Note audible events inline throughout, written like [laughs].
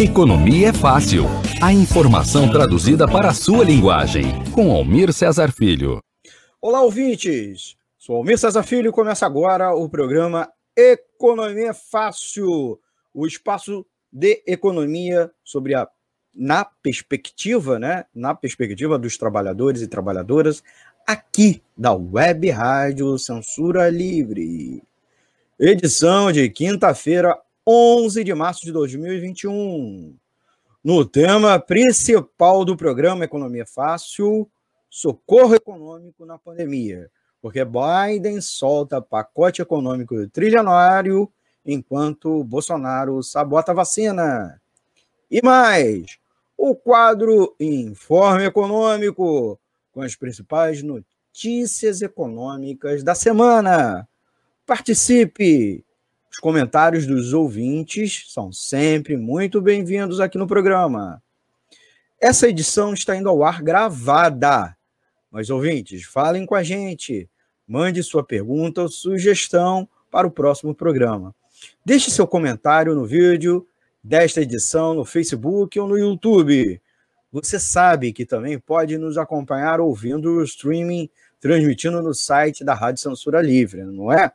Economia é fácil. A informação traduzida para a sua linguagem. Com Almir Cesar Filho. Olá, ouvintes. Sou Almir Cesar Filho e começa agora o programa Economia é Fácil, o espaço de economia sobre a na perspectiva, né, na perspectiva dos trabalhadores e trabalhadoras aqui da Web Rádio Censura Livre. Edição de quinta-feira, 11 de março de 2021. No tema principal do programa Economia Fácil, socorro econômico na pandemia, porque Biden solta pacote econômico trilionário enquanto Bolsonaro sabota a vacina. E mais, o quadro Informe Econômico, com as principais notícias econômicas da semana. Participe! Os comentários dos ouvintes são sempre muito bem-vindos aqui no programa. Essa edição está indo ao ar gravada. Mas, ouvintes, falem com a gente. Mande sua pergunta ou sugestão para o próximo programa. Deixe seu comentário no vídeo desta edição no Facebook ou no YouTube. Você sabe que também pode nos acompanhar ouvindo o streaming transmitindo no site da Rádio Censura Livre, não é?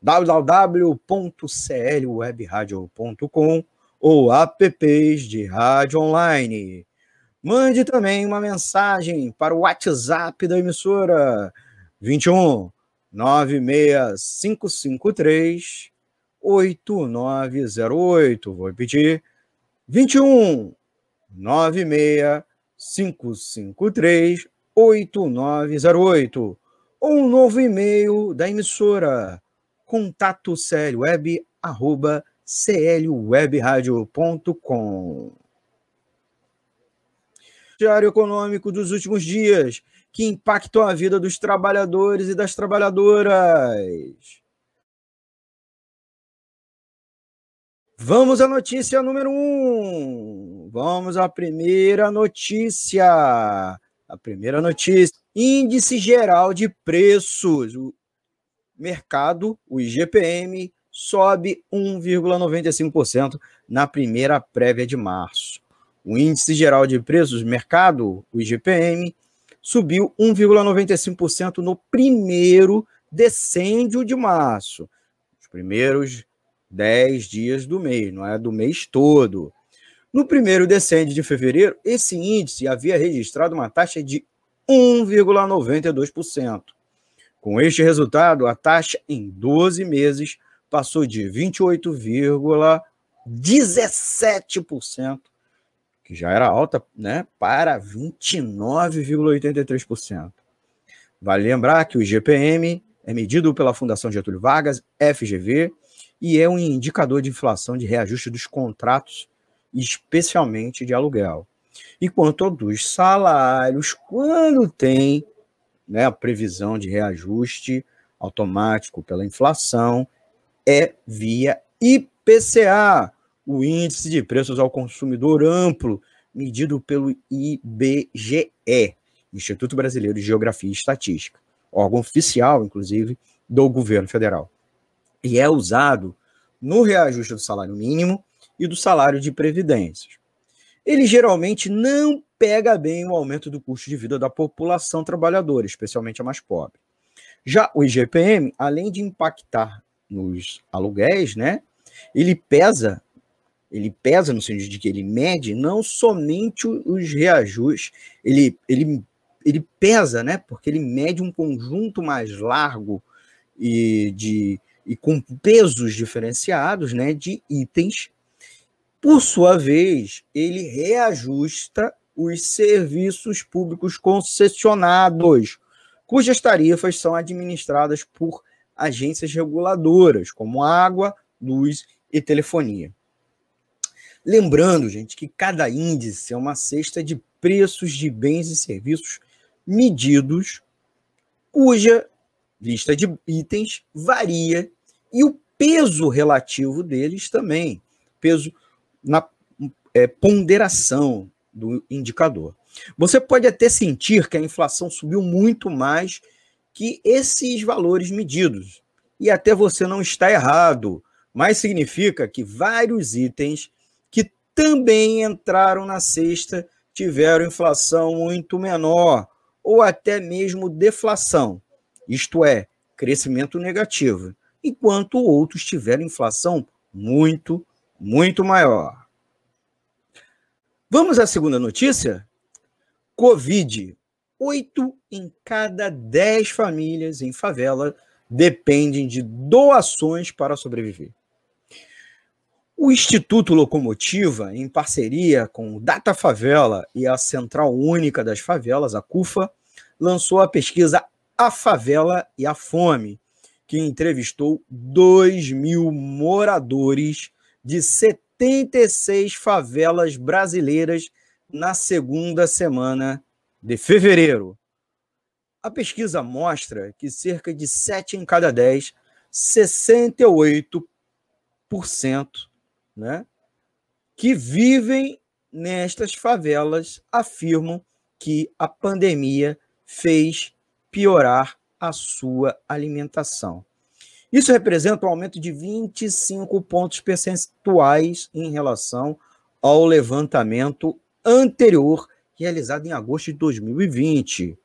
www.clwebradio.com ou apps de rádio online. Mande também uma mensagem para o WhatsApp da emissora 21 96553 8908. Vou repetir: 21 96553 8908. Ou um novo e-mail da emissora contato web arroba clwebradio.com. Diário econômico dos últimos dias que impactou a vida dos trabalhadores e das trabalhadoras. Vamos à notícia número um. Vamos à primeira notícia. A primeira notícia: Índice Geral de Preços mercado, o IGPM, sobe 1,95% na primeira prévia de março. O índice geral de preços mercado, o IGPM, subiu 1,95% no primeiro decêndio de março, os primeiros 10 dias do mês, não é do mês todo. No primeiro decêndio de fevereiro, esse índice havia registrado uma taxa de 1,92%. Com este resultado, a taxa em 12 meses passou de 28,17%, que já era alta, né, para 29,83%. Vale lembrar que o IGPM é medido pela Fundação Getúlio Vargas, FGV, e é um indicador de inflação de reajuste dos contratos, especialmente de aluguel. E quanto ao dos salários, quando tem né, a previsão de reajuste automático pela inflação é via IPCA, o índice de preços ao consumidor amplo, medido pelo IBGE, Instituto Brasileiro de Geografia e Estatística, órgão oficial, inclusive, do governo federal. E é usado no reajuste do salário mínimo e do salário de previdências. Ele geralmente não pega bem o aumento do custo de vida da população trabalhadora, especialmente a mais pobre. Já o IGPM, além de impactar nos aluguéis, né, ele pesa, ele pesa no sentido de que ele mede não somente os reajustes, ele, ele, ele pesa, né, porque ele mede um conjunto mais largo e de e com pesos diferenciados, né, de itens. Por sua vez, ele reajusta os serviços públicos concessionados, cujas tarifas são administradas por agências reguladoras, como água, luz e telefonia. Lembrando, gente, que cada índice é uma cesta de preços de bens e serviços medidos, cuja lista de itens varia e o peso relativo deles também, peso na é, ponderação do indicador. Você pode até sentir que a inflação subiu muito mais que esses valores medidos. E até você não está errado, mas significa que vários itens que também entraram na cesta tiveram inflação muito menor ou até mesmo deflação, isto é, crescimento negativo, enquanto outros tiveram inflação muito, muito maior. Vamos à segunda notícia? Covid. Oito em cada dez famílias em favela dependem de doações para sobreviver. O Instituto Locomotiva, em parceria com o Data Favela e a Central Única das Favelas, a CUFA, lançou a pesquisa A Favela e a Fome, que entrevistou 2 mil moradores de 76 favelas brasileiras na segunda semana de fevereiro. A pesquisa mostra que cerca de 7 em cada 10, 68%, né, que vivem nestas favelas afirmam que a pandemia fez piorar a sua alimentação. Isso representa um aumento de 25 pontos percentuais em relação ao levantamento anterior, realizado em agosto de 2020.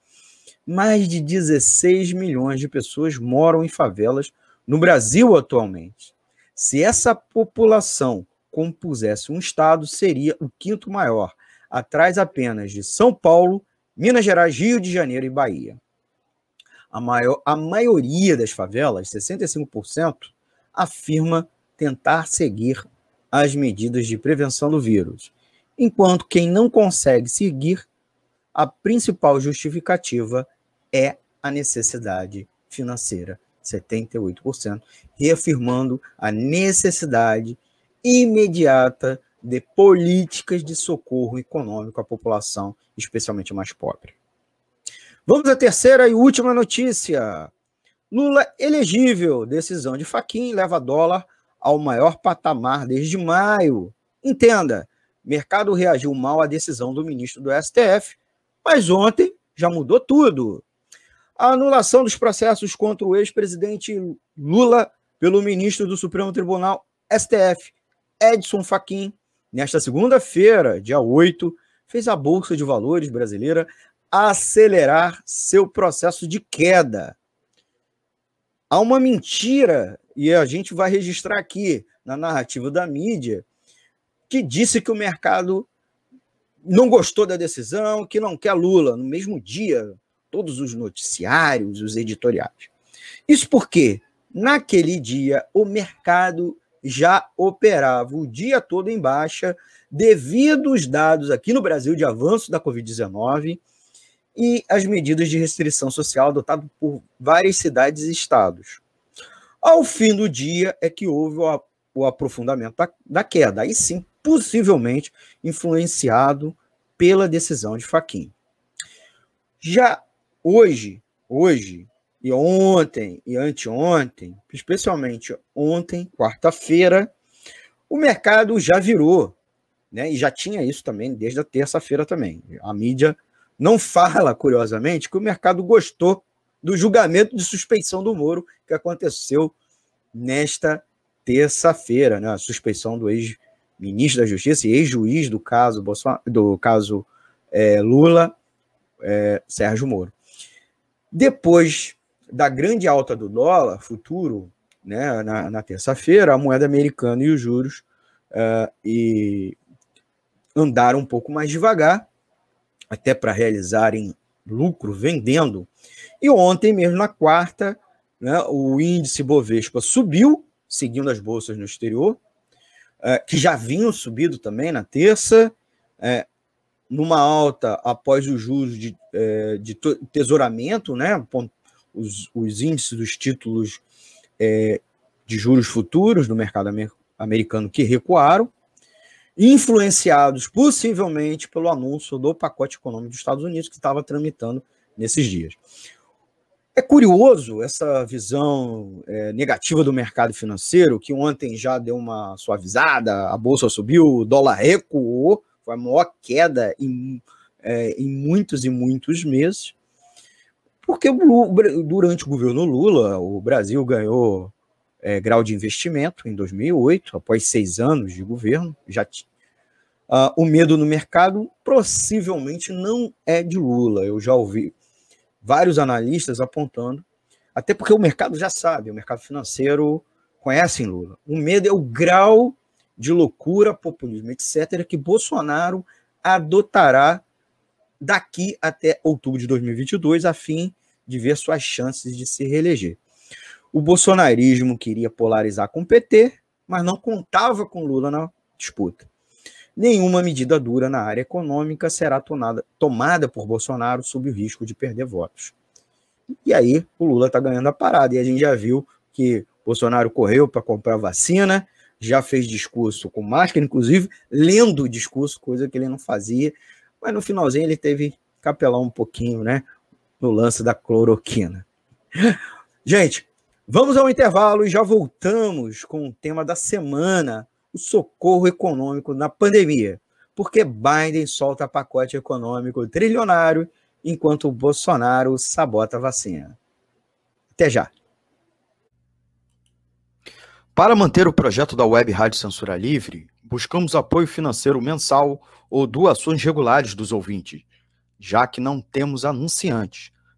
Mais de 16 milhões de pessoas moram em favelas no Brasil atualmente. Se essa população compusesse um estado, seria o quinto maior, atrás apenas de São Paulo, Minas Gerais, Rio de Janeiro e Bahia. A, maior, a maioria das favelas, 65%, afirma tentar seguir as medidas de prevenção do vírus, enquanto quem não consegue seguir, a principal justificativa é a necessidade financeira 78%, reafirmando a necessidade imediata de políticas de socorro econômico à população, especialmente mais pobre. Vamos à terceira e última notícia. Lula elegível. Decisão de Faquim leva dólar ao maior patamar desde maio. Entenda, mercado reagiu mal à decisão do ministro do STF, mas ontem já mudou tudo a anulação dos processos contra o ex-presidente Lula pelo ministro do Supremo Tribunal, STF, Edson Fachin, nesta segunda-feira, dia 8, fez a Bolsa de Valores brasileira acelerar seu processo de queda. Há uma mentira, e a gente vai registrar aqui na narrativa da mídia, que disse que o mercado não gostou da decisão, que não quer Lula. No mesmo dia, todos os noticiários, os editoriais. Isso porque, naquele dia, o mercado já operava o dia todo em baixa, devido aos dados aqui no Brasil de avanço da Covid-19 e as medidas de restrição social adotadas por várias cidades e estados. Ao fim do dia é que houve o, aprofundamento da, da queda, aí sim, possivelmente influenciado pela decisão de Faquin. Já hoje, hoje e ontem e anteontem, especialmente ontem, quarta-feira, o mercado já virou, né? E já tinha isso também desde a terça-feira também. A mídia não fala, curiosamente, que o mercado gostou do julgamento de suspeição do Moro que aconteceu nesta terça-feira, né? A suspeição do ex-ministro da Justiça e ex-juiz do caso do caso é, Lula, é, Sérgio Moro. Depois da grande alta do dólar futuro, né, na, na terça-feira, a moeda americana e os juros uh, e andaram um pouco mais devagar, até para realizarem lucro vendendo. E ontem, mesmo na quarta, né, o índice Bovespa subiu, seguindo as bolsas no exterior, uh, que já vinham subido também na terça, uh, numa alta após os juros de, é, de tesouramento, né? Os, os, índices dos títulos é, de juros futuros do mercado americano que recuaram, influenciados possivelmente pelo anúncio do pacote econômico dos Estados Unidos que estava tramitando nesses dias. É curioso essa visão é, negativa do mercado financeiro, que ontem já deu uma suavizada, a bolsa subiu, o dólar recuou, foi a maior queda em, é, em muitos e muitos meses, porque durante o governo Lula, o Brasil ganhou é, grau de investimento em 2008, após seis anos de governo, já Uh, o medo no mercado possivelmente não é de Lula. Eu já ouvi vários analistas apontando, até porque o mercado já sabe, o mercado financeiro conhece Lula. O medo é o grau de loucura, populismo, etc., que Bolsonaro adotará daqui até outubro de 2022, a fim de ver suas chances de se reeleger. O bolsonarismo queria polarizar com o PT, mas não contava com Lula na disputa. Nenhuma medida dura na área econômica será tomada, tomada por Bolsonaro sob o risco de perder votos. E aí o Lula está ganhando a parada. E a gente já viu que Bolsonaro correu para comprar vacina, já fez discurso com máscara, inclusive lendo o discurso, coisa que ele não fazia. Mas no finalzinho ele teve capelar um pouquinho, né? No lance da cloroquina. Gente, vamos ao intervalo e já voltamos com o tema da semana: o socorro econômico na pandemia. Porque Biden solta pacote econômico trilionário enquanto Bolsonaro sabota a vacina. Até já. Para manter o projeto da Web Rádio Censura Livre, buscamos apoio financeiro mensal ou doações regulares dos ouvintes, já que não temos anunciantes,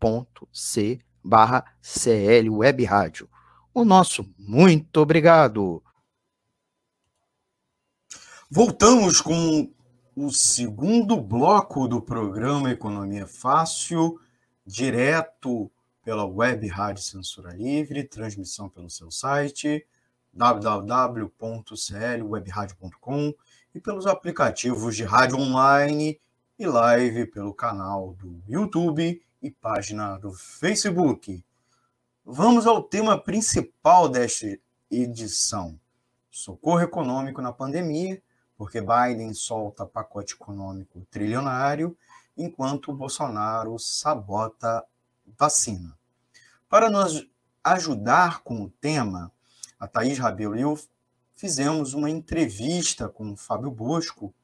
apoia.c barra CL Web Rádio. O nosso muito obrigado. Voltamos com o segundo bloco do programa Economia Fácil, direto pela web Rádio Censura Livre, transmissão pelo seu site www.clwebradio.com e pelos aplicativos de rádio online e live pelo canal do YouTube e página do Facebook. Vamos ao tema principal desta edição: socorro econômico na pandemia, porque Biden solta pacote econômico trilionário, enquanto Bolsonaro sabota vacina. Para nos ajudar com o tema, a Thaís Rabelo e eu fizemos uma entrevista com o Fábio Bosco,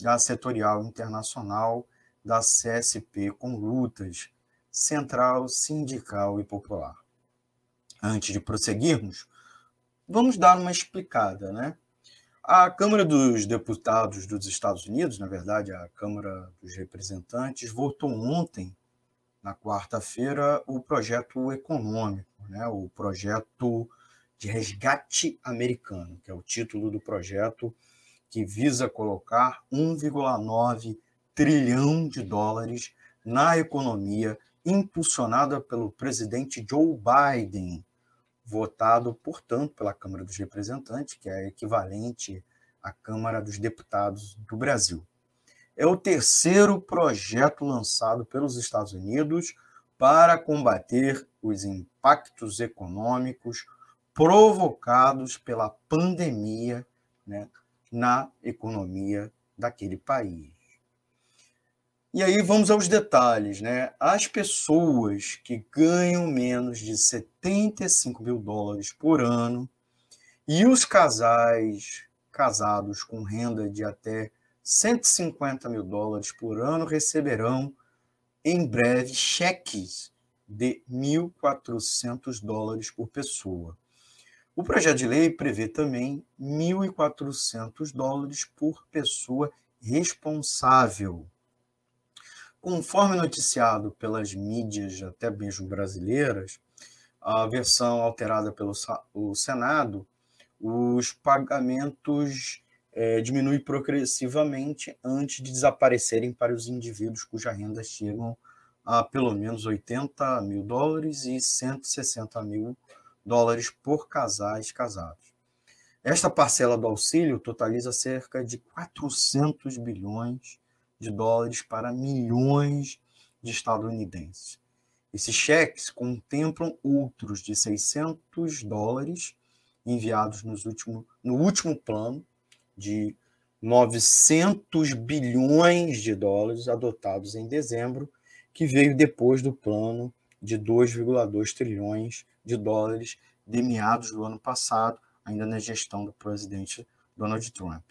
da Setorial Internacional da CSP com Lutas, Central, Sindical e Popular. Antes de prosseguirmos, vamos dar uma explicada, né? A Câmara dos Deputados dos Estados Unidos, na verdade, a Câmara dos Representantes, votou ontem na quarta-feira, o projeto econômico, né? o projeto de resgate americano, que é o título do projeto que visa colocar 1,9 trilhão de dólares na economia impulsionada pelo presidente Joe Biden, votado, portanto, pela Câmara dos Representantes, que é equivalente à Câmara dos Deputados do Brasil é o terceiro projeto lançado pelos Estados Unidos para combater os impactos econômicos provocados pela pandemia né, na economia daquele país. E aí vamos aos detalhes, né? As pessoas que ganham menos de 75 mil dólares por ano e os casais casados com renda de até 150 mil dólares por ano receberão em breve cheques de 1.400 dólares por pessoa. O projeto de lei prevê também 1.400 dólares por pessoa responsável. Conforme noticiado pelas mídias, até mesmo brasileiras, a versão alterada pelo Senado, os pagamentos é, diminui progressivamente antes de desaparecerem para os indivíduos cuja renda chegam a pelo menos 80 mil dólares e 160 mil dólares por casais casados. Esta parcela do auxílio totaliza cerca de 400 bilhões de dólares para milhões de estadunidenses. Esses cheques contemplam outros de 600 dólares enviados nos último, no último plano de 900 bilhões de dólares adotados em dezembro, que veio depois do plano de 2,2 trilhões de dólares de meados do ano passado, ainda na gestão do presidente Donald Trump.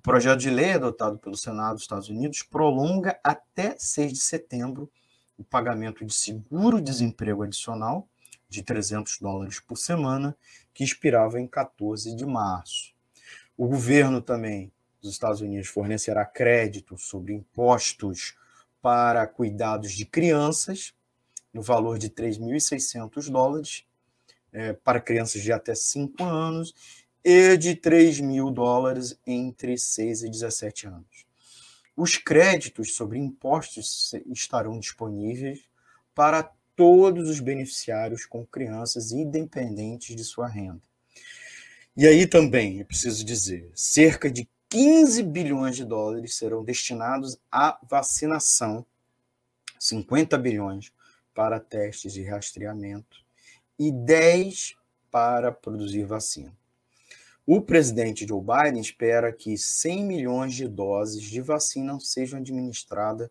O projeto de lei adotado pelo Senado dos Estados Unidos prolonga até 6 de setembro o pagamento de seguro-desemprego adicional de 300 dólares por semana, que expirava em 14 de março. O governo também dos Estados Unidos fornecerá crédito sobre impostos para cuidados de crianças, no valor de 3.600 dólares, é, para crianças de até 5 anos, e de 3 mil dólares entre 6 e 17 anos. Os créditos sobre impostos estarão disponíveis para todos os beneficiários com crianças independentes de sua renda. E aí também, é preciso dizer, cerca de 15 bilhões de dólares serão destinados à vacinação, 50 bilhões para testes de rastreamento e 10 para produzir vacina. O presidente Joe Biden espera que 100 milhões de doses de vacina sejam administradas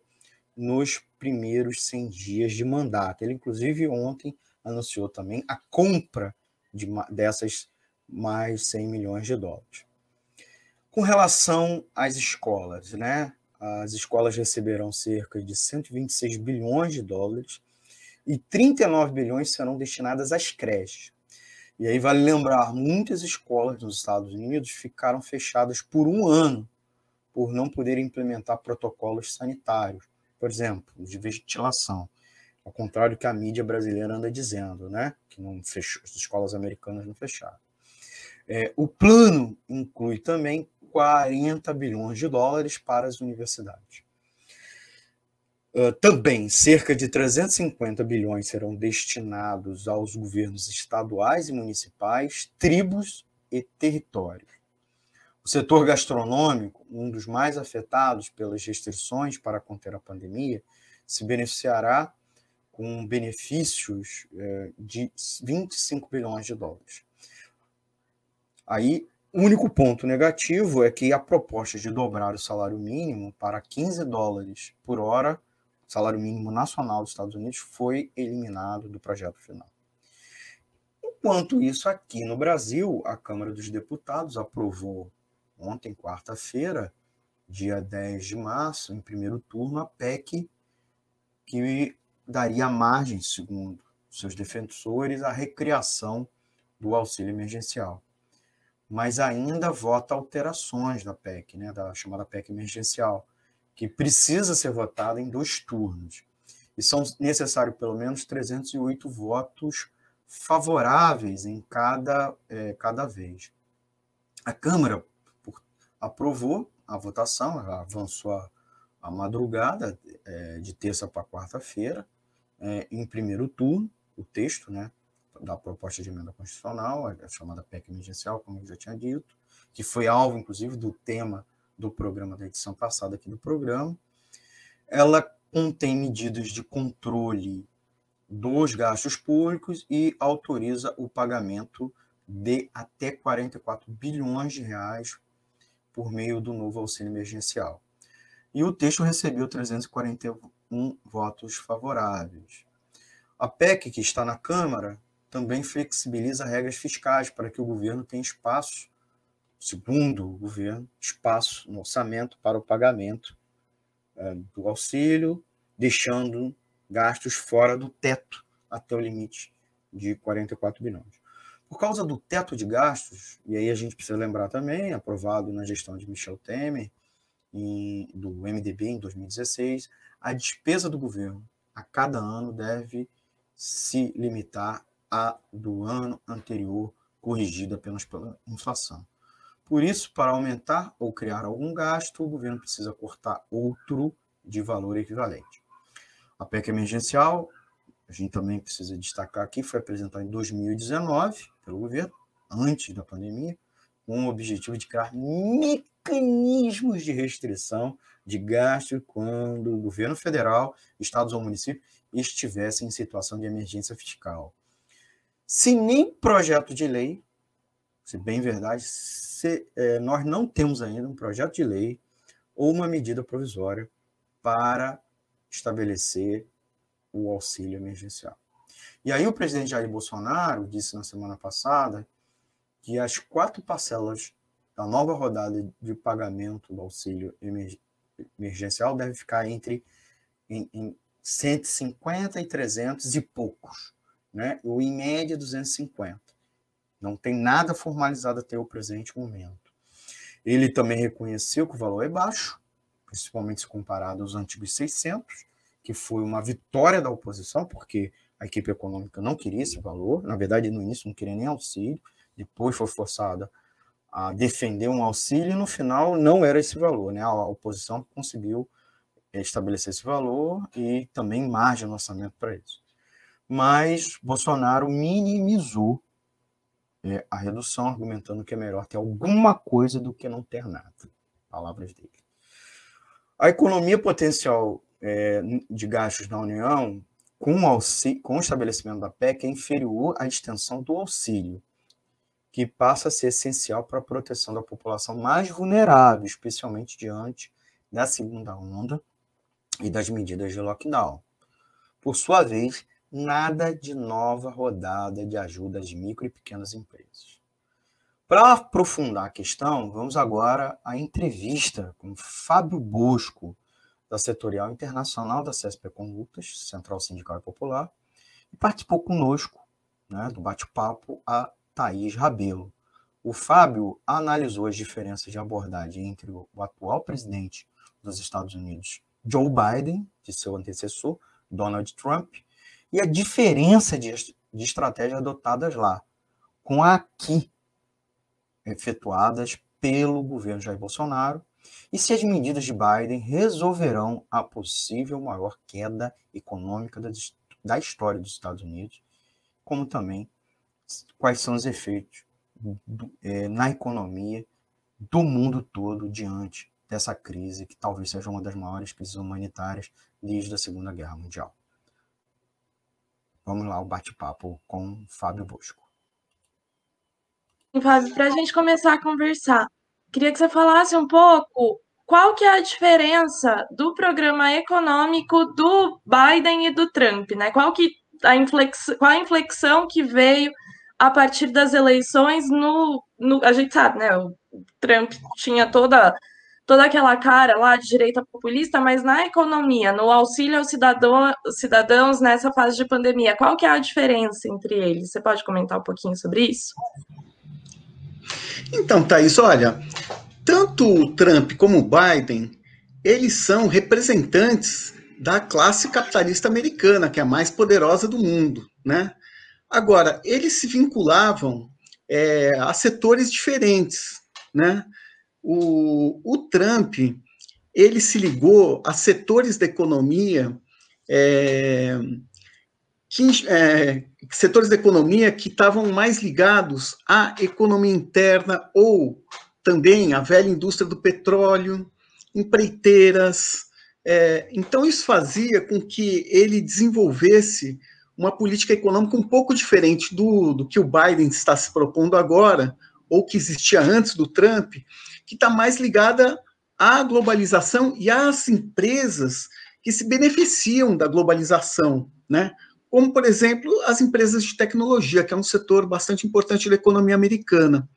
nos primeiros 100 dias de mandato. Ele, inclusive, ontem anunciou também a compra de, dessas mais 100 milhões de dólares. Com relação às escolas, né? As escolas receberão cerca de 126 bilhões de dólares e 39 bilhões serão destinadas às creches. E aí vale lembrar, muitas escolas nos Estados Unidos ficaram fechadas por um ano por não poderem implementar protocolos sanitários, por exemplo, de ventilação. Ao contrário do que a mídia brasileira anda dizendo, né? Que não fechou, as escolas americanas não fecharam. É, o plano inclui também 40 bilhões de dólares para as universidades. Uh, também cerca de 350 bilhões serão destinados aos governos estaduais e municipais, tribos e territórios. O setor gastronômico, um dos mais afetados pelas restrições para conter a pandemia, se beneficiará com benefícios uh, de 25 bilhões de dólares. Aí o único ponto negativo é que a proposta de dobrar o salário mínimo para 15 dólares por hora, salário mínimo nacional dos Estados Unidos, foi eliminado do projeto final. Enquanto isso, aqui no Brasil, a Câmara dos Deputados aprovou ontem, quarta-feira, dia 10 de março, em primeiro turno, a PEC que daria margem, segundo seus defensores, à recriação do auxílio emergencial mas ainda vota alterações da PEC, né, da chamada PEC emergencial, que precisa ser votada em dois turnos. E são necessários pelo menos 308 votos favoráveis em cada, é, cada vez. A Câmara aprovou a votação, avançou a, a madrugada é, de terça para quarta-feira, é, em primeiro turno, o texto, né, da proposta de emenda constitucional, a chamada PEC emergencial, como eu já tinha dito, que foi alvo, inclusive, do tema do programa da edição passada aqui do programa. Ela contém medidas de controle dos gastos públicos e autoriza o pagamento de até 44 bilhões de reais por meio do novo auxílio emergencial. E o texto recebeu 341 votos favoráveis. A PEC que está na Câmara também flexibiliza regras fiscais para que o governo tenha espaço, segundo o governo, espaço no orçamento para o pagamento é, do auxílio, deixando gastos fora do teto até o limite de 44 bilhões. Por causa do teto de gastos, e aí a gente precisa lembrar também, aprovado na gestão de Michel Temer, em, do MDB em 2016, a despesa do governo a cada ano deve se limitar a do ano anterior, corrigida apenas pela inflação. Por isso, para aumentar ou criar algum gasto, o governo precisa cortar outro de valor equivalente. A PEC emergencial, a gente também precisa destacar aqui, foi apresentada em 2019 pelo governo, antes da pandemia, com o objetivo de criar mecanismos de restrição de gasto quando o governo federal, estados ou municípios estivessem em situação de emergência fiscal. Se nem projeto de lei, se bem verdade, se, é, nós não temos ainda um projeto de lei ou uma medida provisória para estabelecer o auxílio emergencial. E aí o presidente Jair Bolsonaro disse na semana passada que as quatro parcelas da nova rodada de pagamento do auxílio emergencial devem ficar entre em, em 150 e 300 e poucos, né? ou em média 250. Não tem nada formalizado até o presente momento. Ele também reconheceu que o valor é baixo, principalmente se comparado aos antigos 600, que foi uma vitória da oposição, porque a equipe econômica não queria esse valor. Na verdade, no início não queria nem auxílio, depois foi forçada a defender um auxílio e no final não era esse valor. Né? A oposição conseguiu estabelecer esse valor e também margem no orçamento para isso. Mas Bolsonaro minimizou é, a redução, argumentando que é melhor ter alguma coisa do que não ter nada. Palavras dele. A economia potencial é, de gastos na União, com, auxílio, com o estabelecimento da PEC, é inferior à extensão do auxílio, que passa a ser essencial para a proteção da população mais vulnerável, especialmente diante da segunda onda e das medidas de lockdown. Por sua vez, nada de nova rodada de ajuda às micro e pequenas empresas. Para aprofundar a questão, vamos agora à entrevista com Fábio Bosco, da Setorial Internacional da CSP Condutas, Central Sindical e Popular, e participou conosco né, do bate-papo a Thaís Rabelo. O Fábio analisou as diferenças de abordagem entre o atual presidente dos Estados Unidos, Joe Biden, de seu antecessor, Donald Trump, e a diferença de, de estratégias adotadas lá, com a aqui efetuadas pelo governo Jair Bolsonaro, e se as medidas de Biden resolverão a possível maior queda econômica da, da história dos Estados Unidos, como também quais são os efeitos do, é, na economia do mundo todo diante dessa crise, que talvez seja uma das maiores crises humanitárias desde a Segunda Guerra Mundial. Vamos lá, o bate-papo com Fábio Bosco. Fábio, para a gente começar a conversar, queria que você falasse um pouco qual que é a diferença do programa econômico do Biden e do Trump, né? Qual que a inflexão, qual a inflexão que veio a partir das eleições no, no a gente sabe, né? O Trump tinha toda toda aquela cara lá de direita populista, mas na economia, no auxílio aos cidadão, cidadãos nessa fase de pandemia, qual que é a diferença entre eles? Você pode comentar um pouquinho sobre isso? Então, Thaís, olha, tanto o Trump como o Biden, eles são representantes da classe capitalista americana, que é a mais poderosa do mundo, né? Agora, eles se vinculavam é, a setores diferentes, né? O, o Trump, ele se ligou a setores da economia é, que, é, setores da economia que estavam mais ligados à economia interna ou também à velha indústria do petróleo, empreiteiras. É, então, isso fazia com que ele desenvolvesse uma política econômica um pouco diferente do, do que o Biden está se propondo agora, ou que existia antes do Trump, que está mais ligada à globalização e às empresas que se beneficiam da globalização, né? Como, por exemplo, as empresas de tecnologia, que é um setor bastante importante da economia americana.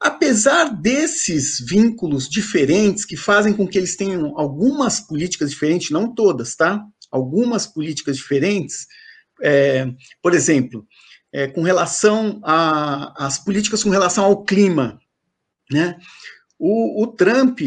Apesar desses vínculos diferentes que fazem com que eles tenham algumas políticas diferentes, não todas, tá? Algumas políticas diferentes, é, por exemplo, é, com relação às políticas com relação ao clima, né? O, o Trump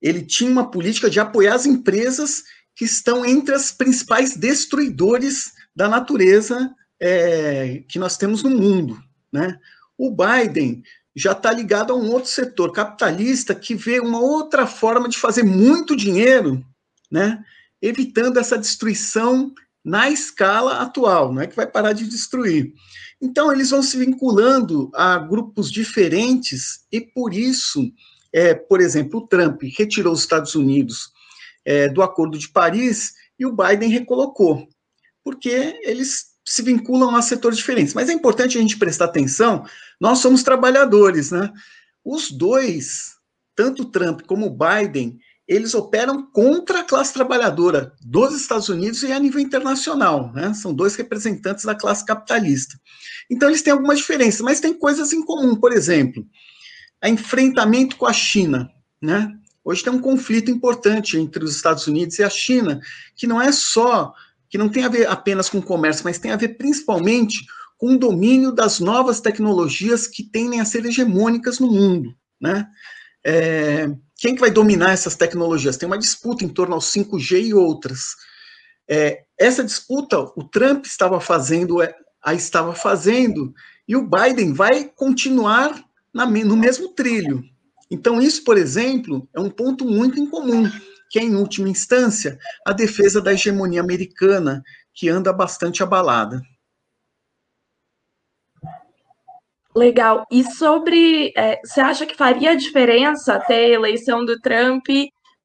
ele tinha uma política de apoiar as empresas que estão entre as principais destruidores da natureza é, que nós temos no mundo. Né? O Biden já está ligado a um outro setor capitalista que vê uma outra forma de fazer muito dinheiro, né? evitando essa destruição na escala atual, não é que vai parar de destruir. Então, eles vão se vinculando a grupos diferentes e, por isso, é, por exemplo, o Trump retirou os Estados Unidos é, do Acordo de Paris e o Biden recolocou, porque eles se vinculam a setores diferentes. Mas é importante a gente prestar atenção, nós somos trabalhadores, né? os dois, tanto Trump como Biden, eles operam contra a classe trabalhadora dos Estados Unidos e a nível internacional, né? São dois representantes da classe capitalista. Então eles têm algumas diferenças, mas tem coisas em comum. Por exemplo, a enfrentamento com a China, né? Hoje tem um conflito importante entre os Estados Unidos e a China, que não é só, que não tem a ver apenas com comércio, mas tem a ver principalmente com o domínio das novas tecnologias que tendem a ser hegemônicas no mundo, né? É, quem que vai dominar essas tecnologias? Tem uma disputa em torno ao 5G e outras. É, essa disputa o Trump estava fazendo, é, a estava fazendo, e o Biden vai continuar na, no mesmo trilho. Então, isso, por exemplo, é um ponto muito incomum, que é, em última instância, a defesa da hegemonia americana, que anda bastante abalada. Legal. E sobre, é, você acha que faria diferença ter a eleição do Trump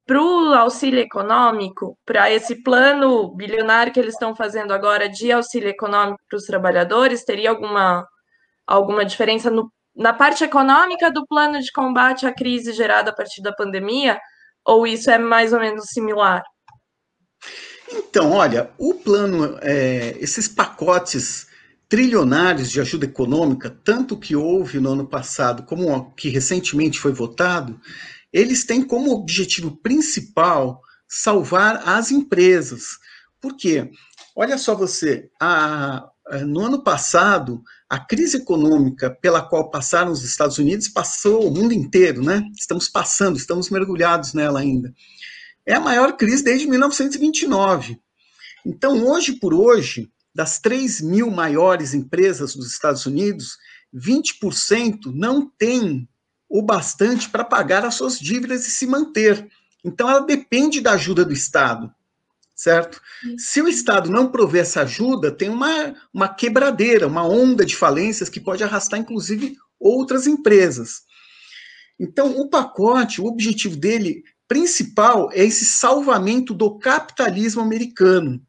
para o auxílio econômico, para esse plano bilionário que eles estão fazendo agora de auxílio econômico para os trabalhadores? Teria alguma, alguma diferença no, na parte econômica do plano de combate à crise gerada a partir da pandemia? Ou isso é mais ou menos similar? Então, olha, o plano, é, esses pacotes trilionários de ajuda econômica, tanto que houve no ano passado como que recentemente foi votado, eles têm como objetivo principal salvar as empresas. Por quê? Olha só você, a, no ano passado, a crise econômica pela qual passaram os Estados Unidos passou o mundo inteiro, né? Estamos passando, estamos mergulhados nela ainda. É a maior crise desde 1929. Então, hoje por hoje, das 3 mil maiores empresas dos Estados Unidos, 20% não tem o bastante para pagar as suas dívidas e se manter. Então, ela depende da ajuda do Estado, certo? Se o Estado não prover essa ajuda, tem uma, uma quebradeira, uma onda de falências que pode arrastar, inclusive, outras empresas. Então, o pacote, o objetivo dele principal é esse salvamento do capitalismo americano.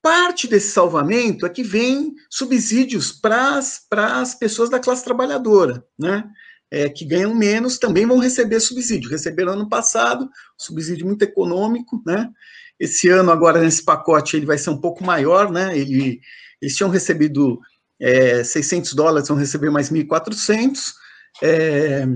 Parte desse salvamento é que vem subsídios para as pessoas da classe trabalhadora, né? É, que ganham menos também vão receber subsídio. Receberam ano passado, subsídio muito econômico, né? Esse ano, agora, nesse pacote, ele vai ser um pouco maior, né? Ele, eles tinham recebido é, 600 dólares, vão receber mais 1.400. É,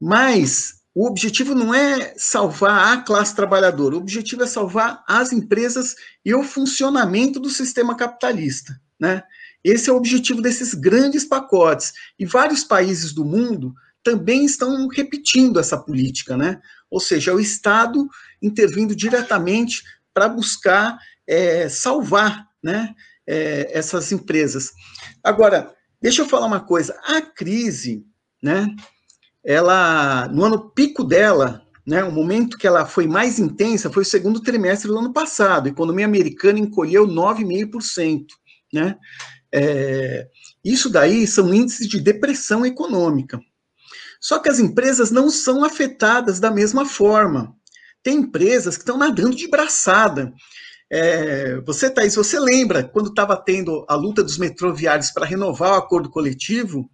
mas o objetivo não é salvar a classe trabalhadora, o objetivo é salvar as empresas e o funcionamento do sistema capitalista, né? Esse é o objetivo desses grandes pacotes. E vários países do mundo também estão repetindo essa política, né? Ou seja, é o Estado intervindo diretamente para buscar é, salvar né, é, essas empresas. Agora, deixa eu falar uma coisa: a crise, né? ela, no ano pico dela, né, o momento que ela foi mais intensa foi o segundo trimestre do ano passado. A economia americana encolheu 9,5%. Né? É, isso daí são índices de depressão econômica. Só que as empresas não são afetadas da mesma forma. Tem empresas que estão nadando de braçada. É, você, Thaís, você lembra quando estava tendo a luta dos metroviários para renovar o acordo coletivo?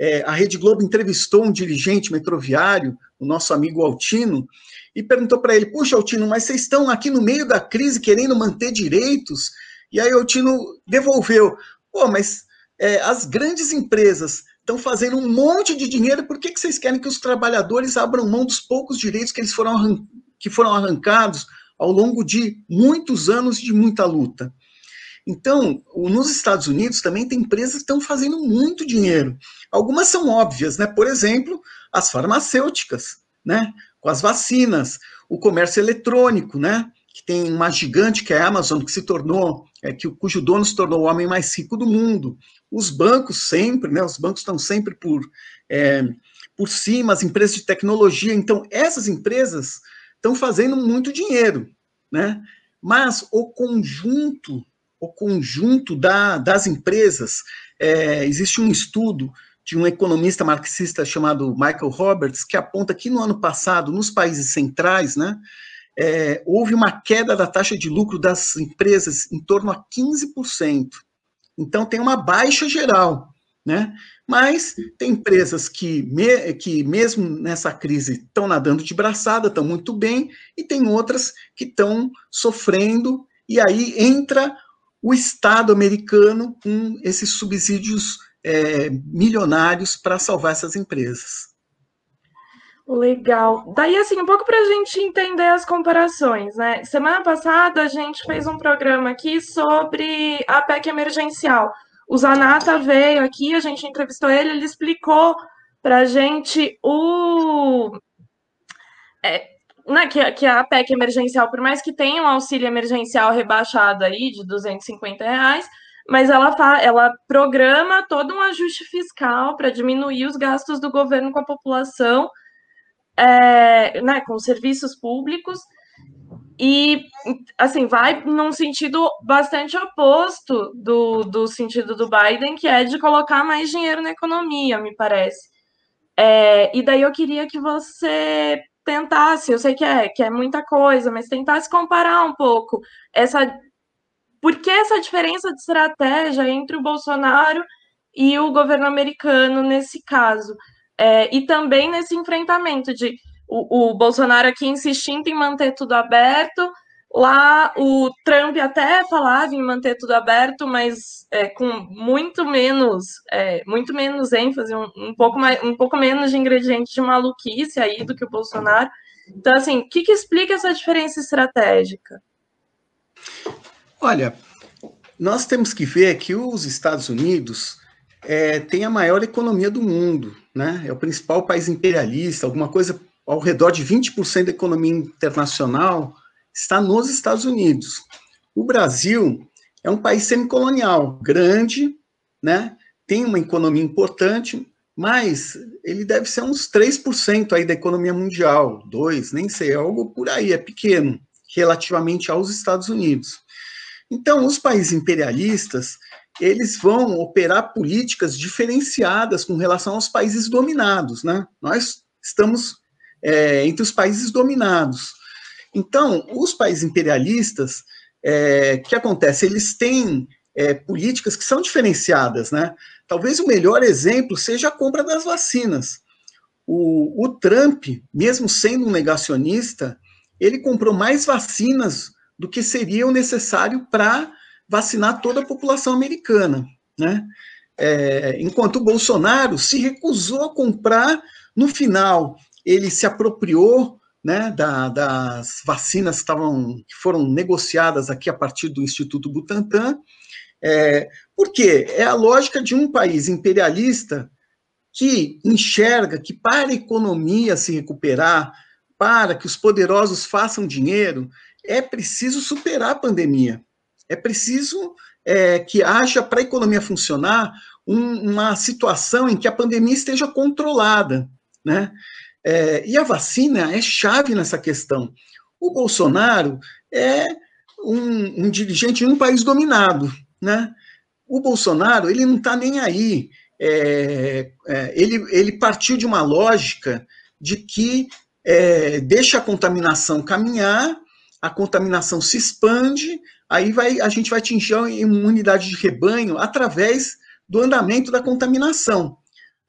É, a Rede Globo entrevistou um dirigente metroviário, o nosso amigo Altino, e perguntou para ele: Puxa, Altino, mas vocês estão aqui no meio da crise querendo manter direitos? E aí Altino devolveu: Pô, mas é, as grandes empresas estão fazendo um monte de dinheiro, por que, que vocês querem que os trabalhadores abram mão dos poucos direitos que eles foram, que foram arrancados ao longo de muitos anos de muita luta? Então, nos Estados Unidos também tem empresas que estão fazendo muito dinheiro. Algumas são óbvias, né? Por exemplo, as farmacêuticas, né? Com as vacinas, o comércio eletrônico, né? Que tem uma gigante que é a Amazon, que se tornou, é, que, cujo dono se tornou o homem mais rico do mundo. Os bancos sempre, né? Os bancos estão sempre por, é, por cima, as empresas de tecnologia. Então, essas empresas estão fazendo muito dinheiro, né? Mas o conjunto o conjunto da, das empresas. É, existe um estudo de um economista marxista chamado Michael Roberts, que aponta que no ano passado, nos países centrais, né, é, houve uma queda da taxa de lucro das empresas em torno a 15%. Então, tem uma baixa geral. né? Mas tem empresas que, me, que mesmo nessa crise estão nadando de braçada, estão muito bem, e tem outras que estão sofrendo, e aí entra o Estado americano com esses subsídios é, milionários para salvar essas empresas. Legal. Daí, assim, um pouco para a gente entender as comparações, né? Semana passada a gente fez um programa aqui sobre a PEC emergencial. O Zanata veio aqui, a gente entrevistou ele, ele explicou para a gente o. É, né, que, que a PEC emergencial, por mais que tenha um auxílio emergencial rebaixado aí de 250 reais, mas ela, ela programa todo um ajuste fiscal para diminuir os gastos do governo com a população é, né, com serviços públicos, e, assim, vai num sentido bastante oposto do, do sentido do Biden, que é de colocar mais dinheiro na economia, me parece. É, e daí eu queria que você tentasse, eu sei que é, que é muita coisa, mas tentasse comparar um pouco essa. Por que essa diferença de estratégia entre o Bolsonaro e o governo americano nesse caso? É, e também nesse enfrentamento de o, o, Bolsonaro aqui insistindo em manter tudo aberto, lá o Trump até falava em manter tudo aberto, mas é, com muito menos, é, muito menos ênfase, um, um, pouco mais, um pouco menos de ingrediente de maluquice aí do que o Bolsonaro. Então, assim, o que, que explica essa diferença estratégica? Olha, nós temos que ver que os Estados Unidos é, tem a maior economia do mundo, né? É o principal país imperialista, alguma coisa ao redor de 20% da economia internacional está nos Estados Unidos. O Brasil é um país semicolonial, grande, né? Tem uma economia importante, mas ele deve ser uns 3% aí da economia mundial, 2, nem sei, é algo por aí, é pequeno, relativamente aos Estados Unidos. Então, os países imperialistas, eles vão operar políticas diferenciadas com relação aos países dominados, né? Nós estamos é, entre os países dominados. Então, os países imperialistas, é, que acontece? Eles têm é, políticas que são diferenciadas, né? Talvez o melhor exemplo seja a compra das vacinas. O, o Trump, mesmo sendo um negacionista, ele comprou mais vacinas do que seria o necessário para vacinar toda a população americana, né? É, enquanto o Bolsonaro se recusou a comprar, no final ele se apropriou né, da, das vacinas que, que foram negociadas aqui a partir do Instituto Butantan. É, por quê? É a lógica de um país imperialista que enxerga que para a economia se recuperar, para que os poderosos façam dinheiro, é preciso superar a pandemia. É preciso é, que haja, para a economia funcionar, um, uma situação em que a pandemia esteja controlada. Né? É, e a vacina é chave nessa questão. O Bolsonaro é um, um dirigente de um país dominado. Né? O Bolsonaro ele não está nem aí. É, é, ele, ele partiu de uma lógica de que é, deixa a contaminação caminhar, a contaminação se expande, aí vai, a gente vai atingir a imunidade de rebanho através do andamento da contaminação.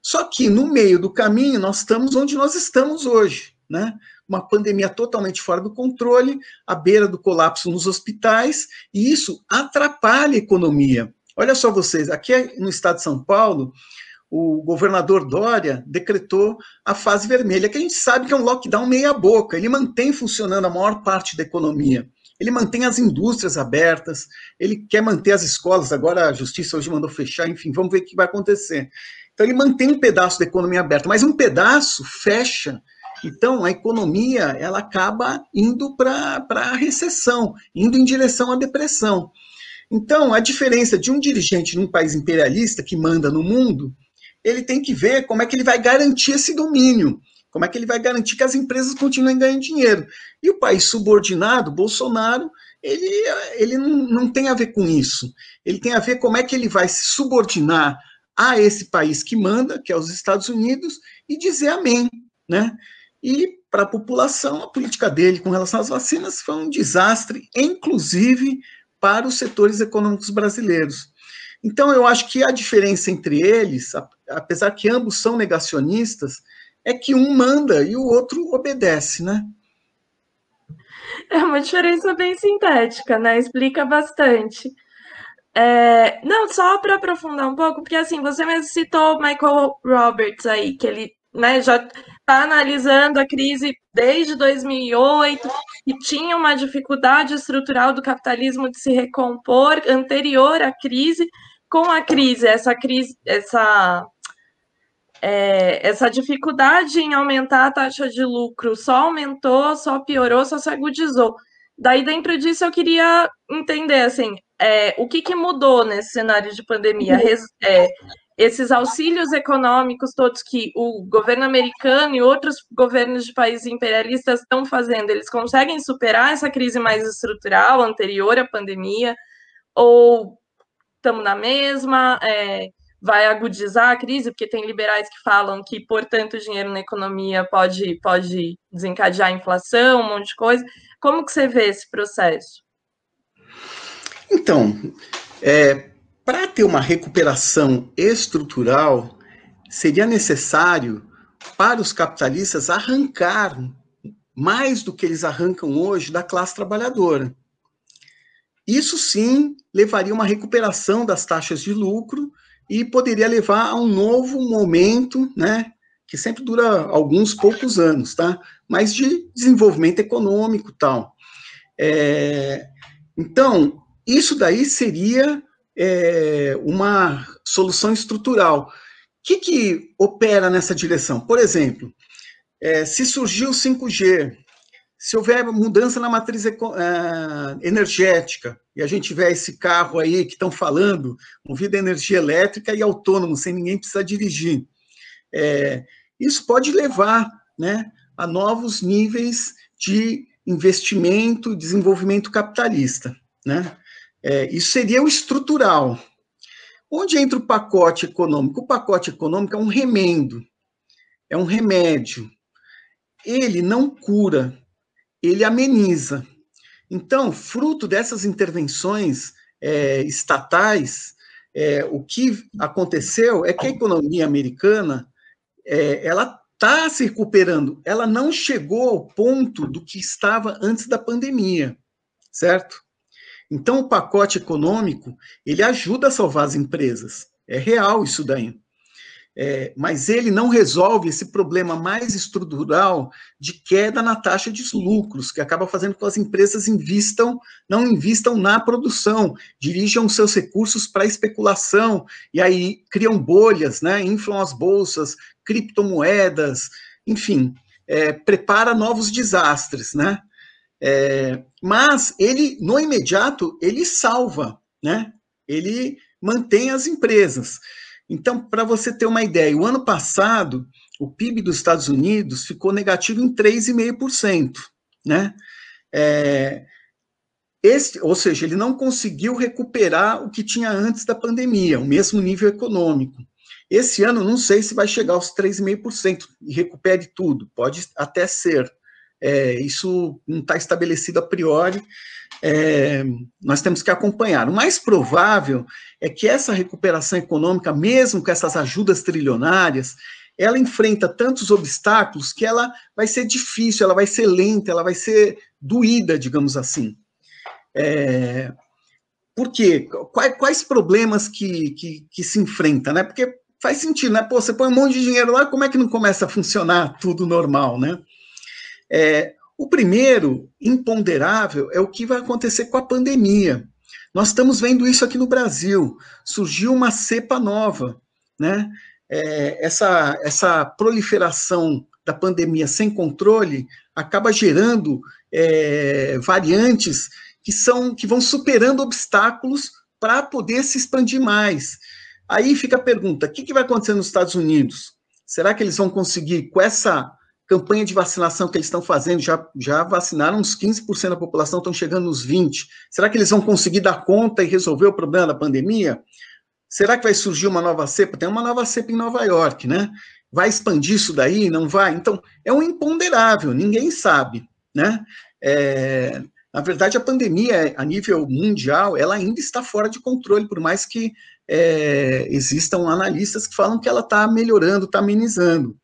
Só que no meio do caminho nós estamos onde nós estamos hoje, né? Uma pandemia totalmente fora do controle, à beira do colapso nos hospitais, e isso atrapalha a economia. Olha só vocês, aqui no estado de São Paulo, o governador Dória decretou a fase vermelha, que a gente sabe que é um lockdown meia boca, ele mantém funcionando a maior parte da economia ele mantém as indústrias abertas, ele quer manter as escolas, agora a justiça hoje mandou fechar, enfim, vamos ver o que vai acontecer. Então ele mantém um pedaço da economia aberta, mas um pedaço fecha. Então a economia ela acaba indo para a recessão, indo em direção à depressão. Então a diferença de um dirigente num país imperialista que manda no mundo, ele tem que ver como é que ele vai garantir esse domínio. Como é que ele vai garantir que as empresas continuem ganhando dinheiro? E o país subordinado, Bolsonaro, ele, ele não, não tem a ver com isso. Ele tem a ver como é que ele vai se subordinar a esse país que manda, que é os Estados Unidos, e dizer amém, né? E para a população, a política dele com relação às vacinas foi um desastre, inclusive para os setores econômicos brasileiros. Então, eu acho que a diferença entre eles, apesar que ambos são negacionistas, é que um manda e o outro obedece, né? É uma diferença bem sintética, né? Explica bastante. É, não, só para aprofundar um pouco, porque assim, você mesmo citou Michael Roberts aí, que ele né, já está analisando a crise desde 2008, e tinha uma dificuldade estrutural do capitalismo de se recompor anterior à crise. Com a crise, essa crise, essa é, essa dificuldade em aumentar a taxa de lucro só aumentou, só piorou, só se agudizou. Daí, dentro disso, eu queria entender, assim, é, o que, que, mudou nesse cenário de pandemia? É, esses auxílios econômicos todos que o governo americano e outros governos de países imperialistas estão fazendo, eles conseguem superar essa crise mais estrutural anterior à pandemia? Ou estamos na mesma? É, vai agudizar a crise, porque tem liberais que falam que, portanto, o dinheiro na economia pode, pode desencadear a inflação, um monte de coisa. Como que você vê esse processo? Então, é, para ter uma recuperação estrutural, seria necessário para os capitalistas arrancar mais do que eles arrancam hoje da classe trabalhadora. Isso sim levaria a uma recuperação das taxas de lucro e poderia levar a um novo momento, né, que sempre dura alguns poucos anos, tá? Mas de desenvolvimento econômico, tal. É, então, isso daí seria é, uma solução estrutural. O que, que opera nessa direção? Por exemplo, é, se surgiu o 5G, se houver mudança na matriz é, energética, e a gente tiver esse carro aí que estão falando, movido a energia elétrica e autônomo, sem ninguém precisar dirigir, é, isso pode levar né, a novos níveis de investimento e desenvolvimento capitalista. Né? É, isso seria o estrutural. Onde entra o pacote econômico? O pacote econômico é um remendo, é um remédio. Ele não cura, ele ameniza. Então, fruto dessas intervenções é, estatais, é, o que aconteceu é que a economia americana é, ela está se recuperando. Ela não chegou ao ponto do que estava antes da pandemia, certo? Então, o pacote econômico ele ajuda a salvar as empresas. É real isso daí. É, mas ele não resolve esse problema mais estrutural de queda na taxa de lucros, que acaba fazendo com que as empresas invistam, não invistam na produção, dirijam seus recursos para especulação, e aí criam bolhas, né, inflam as bolsas, criptomoedas, enfim, é, prepara novos desastres, né? É, mas ele, no imediato, ele salva, né? Ele mantém as empresas. Então, para você ter uma ideia, o ano passado, o PIB dos Estados Unidos ficou negativo em 3,5%, né? É, esse, ou seja, ele não conseguiu recuperar o que tinha antes da pandemia, o mesmo nível econômico. Esse ano, não sei se vai chegar aos 3,5% e recupere tudo, pode até ser. É, isso não está estabelecido a priori, é, nós temos que acompanhar. O mais provável é que essa recuperação econômica, mesmo com essas ajudas trilionárias, ela enfrenta tantos obstáculos que ela vai ser difícil, ela vai ser lenta, ela vai ser doída, digamos assim. É, por quê? Quais, quais problemas que, que, que, se enfrenta, né? Porque faz sentido, né? Pô, você põe um monte de dinheiro lá, como é que não começa a funcionar tudo normal, né? É, o primeiro, imponderável, é o que vai acontecer com a pandemia. Nós estamos vendo isso aqui no Brasil. Surgiu uma cepa nova, né? É, essa, essa proliferação da pandemia sem controle acaba gerando é, variantes que são que vão superando obstáculos para poder se expandir mais. Aí fica a pergunta: o que, que vai acontecer nos Estados Unidos? Será que eles vão conseguir, com essa campanha de vacinação que eles estão fazendo, já, já vacinaram uns 15% da população, estão chegando nos 20%. Será que eles vão conseguir dar conta e resolver o problema da pandemia? Será que vai surgir uma nova cepa? Tem uma nova cepa em Nova York, né? Vai expandir isso daí? Não vai? Então, é um imponderável, ninguém sabe, né? É, na verdade, a pandemia, a nível mundial, ela ainda está fora de controle, por mais que é, existam analistas que falam que ela está melhorando, está amenizando.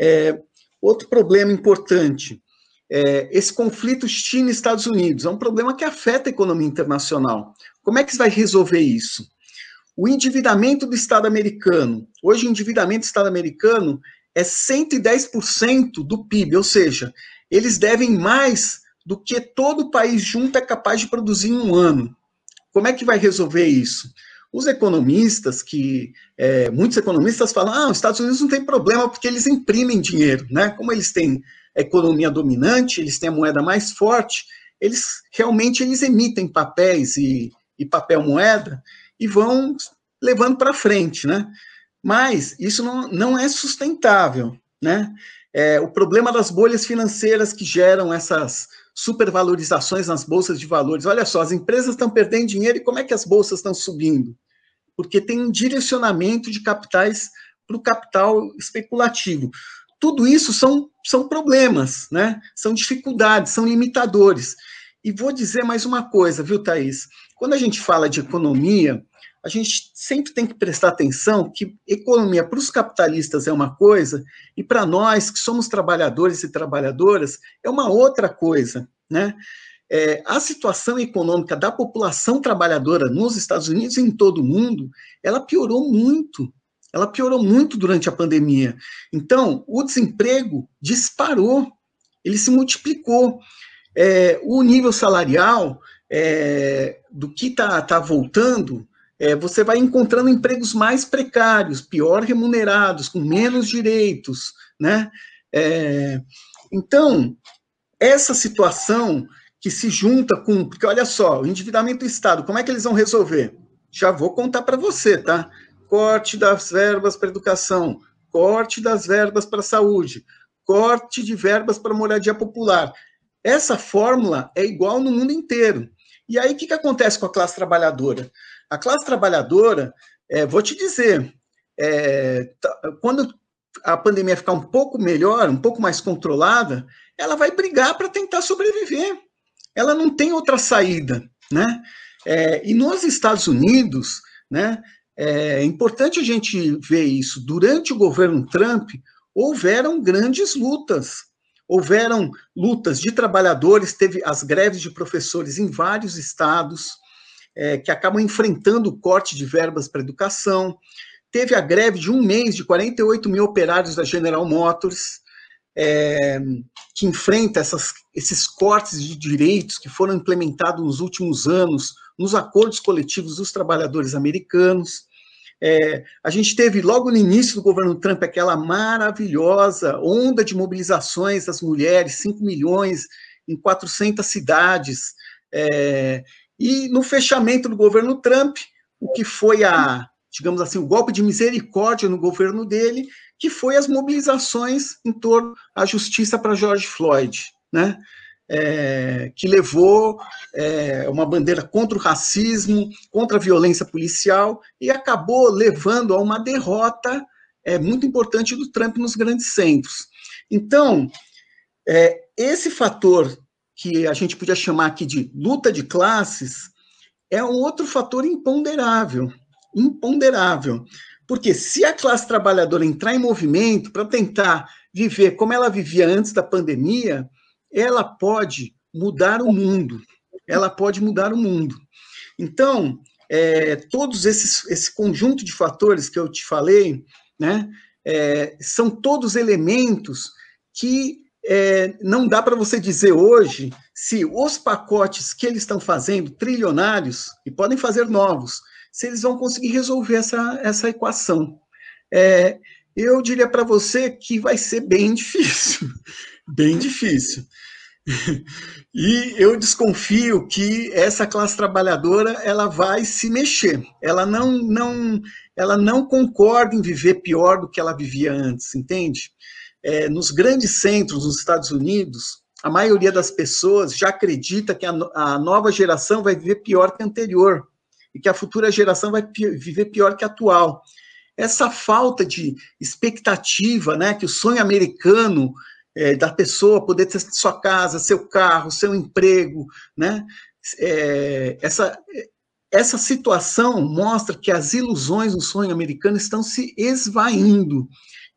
É, outro problema importante, é, esse conflito China-Estados Unidos é um problema que afeta a economia internacional. Como é que vai resolver isso? O endividamento do Estado americano, hoje o endividamento do Estado americano é 110% do PIB, ou seja, eles devem mais do que todo o país junto é capaz de produzir em um ano. Como é que vai resolver isso? Os economistas, que é, muitos economistas falam, ah, os Estados Unidos não tem problema porque eles imprimem dinheiro, né? Como eles têm a economia dominante, eles têm a moeda mais forte, eles realmente eles emitem papéis e, e papel moeda e vão levando para frente, né? Mas isso não, não é sustentável, né? É, o problema das bolhas financeiras que geram essas supervalorizações nas bolsas de valores. Olha só, as empresas estão perdendo dinheiro e como é que as bolsas estão subindo? Porque tem um direcionamento de capitais para o capital especulativo. Tudo isso são, são problemas, né? São dificuldades, são limitadores. E vou dizer mais uma coisa, viu, Thaís? Quando a gente fala de economia, a gente sempre tem que prestar atenção que economia para os capitalistas é uma coisa e para nós que somos trabalhadores e trabalhadoras é uma outra coisa, né? É, a situação econômica da população trabalhadora nos Estados Unidos e em todo o mundo, ela piorou muito. Ela piorou muito durante a pandemia. Então, o desemprego disparou, ele se multiplicou. É, o nível salarial é, do que está tá voltando é, você vai encontrando empregos mais precários, pior remunerados, com menos direitos, né? É, então, essa situação que se junta com. Porque olha só, o endividamento do Estado, como é que eles vão resolver? Já vou contar para você, tá? Corte das verbas para educação, corte das verbas para saúde, corte de verbas para moradia popular. Essa fórmula é igual no mundo inteiro. E aí, o que, que acontece com a classe trabalhadora? A classe trabalhadora, é, vou te dizer, é, quando a pandemia ficar um pouco melhor, um pouco mais controlada, ela vai brigar para tentar sobreviver. Ela não tem outra saída, né? É, e nos Estados Unidos, né? É importante a gente ver isso. Durante o governo Trump, houveram grandes lutas. Houveram lutas de trabalhadores, teve as greves de professores em vários estados é, que acabam enfrentando o corte de verbas para educação. Teve a greve de um mês de 48 mil operários da General Motors, é, que enfrenta essas, esses cortes de direitos que foram implementados nos últimos anos nos acordos coletivos dos trabalhadores americanos. É, a gente teve logo no início do governo Trump aquela maravilhosa onda de mobilizações das mulheres, 5 milhões em 400 cidades, é, e no fechamento do governo Trump, o que foi a, digamos assim, o golpe de misericórdia no governo dele, que foi as mobilizações em torno à justiça para George Floyd, né? É, que levou é, uma bandeira contra o racismo, contra a violência policial, e acabou levando a uma derrota é, muito importante do Trump nos grandes centros. Então, é, esse fator que a gente podia chamar aqui de luta de classes, é um outro fator imponderável. Imponderável. Porque se a classe trabalhadora entrar em movimento para tentar viver como ela vivia antes da pandemia, ela pode mudar o mundo. Ela pode mudar o mundo. Então, é, todos esses esse conjunto de fatores que eu te falei, né, é, são todos elementos que é, não dá para você dizer hoje se os pacotes que eles estão fazendo, trilionários, e podem fazer novos, se eles vão conseguir resolver essa, essa equação. É, eu diria para você que vai ser bem [laughs] difícil, bem difícil. [laughs] E eu desconfio que essa classe trabalhadora ela vai se mexer. Ela não, não, ela não concorda em viver pior do que ela vivia antes, entende? É, nos grandes centros nos Estados Unidos, a maioria das pessoas já acredita que a, a nova geração vai viver pior que a anterior e que a futura geração vai viver pior que a atual. Essa falta de expectativa, né, que o sonho americano é, da pessoa poder ter sua casa, seu carro, seu emprego, né, é, essa essa situação mostra que as ilusões do sonho americano estão se esvaindo.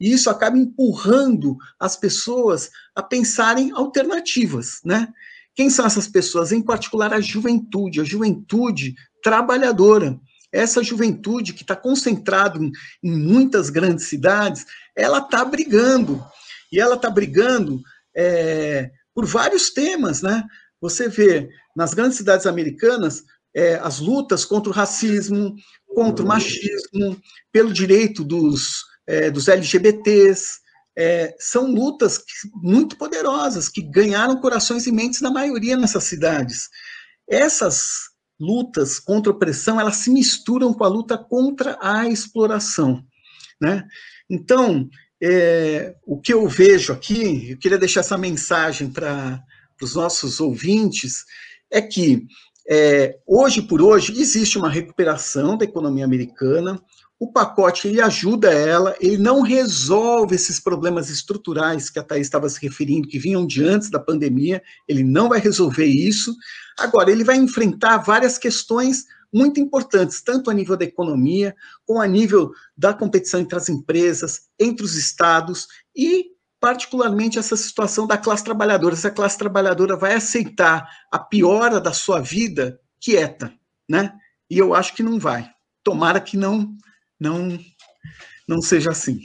E isso acaba empurrando as pessoas a pensarem alternativas, né? Quem são essas pessoas? Em particular, a juventude, a juventude trabalhadora. Essa juventude que está concentrada em, em, muitas grandes cidades, ela está brigando. E ela está brigando é, por vários temas, né? Você vê nas grandes cidades americanas é, as lutas contra o racismo, contra o machismo, pelo direito dos, é, dos LGBTs. É, são lutas muito poderosas que ganharam corações e mentes da maioria nessas cidades. Essas lutas contra a opressão, elas se misturam com a luta contra a exploração, né? Então, é, o que eu vejo aqui, eu queria deixar essa mensagem para os nossos ouvintes, é que é, hoje por hoje existe uma recuperação da economia americana. O pacote ele ajuda ela, ele não resolve esses problemas estruturais que a Thaís estava se referindo, que vinham de antes da pandemia, ele não vai resolver isso. Agora, ele vai enfrentar várias questões muito importantes, tanto a nível da economia, como a nível da competição entre as empresas, entre os estados e particularmente essa situação da classe trabalhadora. Essa classe trabalhadora vai aceitar a piora da sua vida quieta, né? E eu acho que não vai. Tomara que não, não, não seja assim.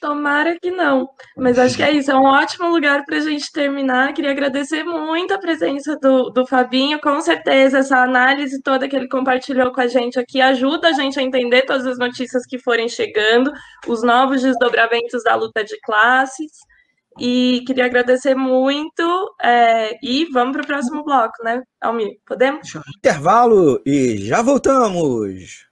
Tomara que não. Mas acho que é isso. É um ótimo lugar para a gente terminar. Queria agradecer muito a presença do, do Fabinho. Com certeza, essa análise toda que ele compartilhou com a gente aqui ajuda a gente a entender todas as notícias que forem chegando, os novos desdobramentos da luta de classes. E queria agradecer muito. É, e vamos para o próximo bloco, né, Almir? Podemos? Intervalo e já voltamos.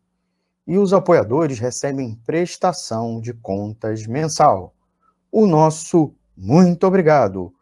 E os apoiadores recebem prestação de contas mensal. O nosso muito obrigado.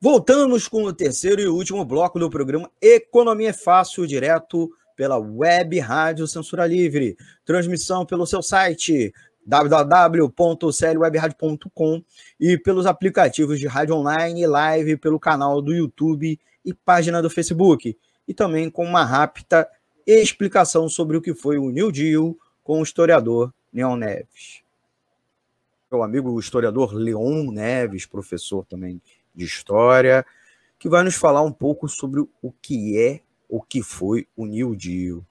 Voltamos com o terceiro e último bloco do programa Economia é Fácil, direto pela Web Rádio Censura Livre. Transmissão pelo seu site www.clwebradio.com e pelos aplicativos de rádio online e live pelo canal do YouTube e página do Facebook, e também com uma rápida explicação sobre o que foi o New Deal com o historiador Leon Neves. Meu amigo historiador Leon Neves, professor também de história, que vai nos falar um pouco sobre o que é, o que foi o New Deal.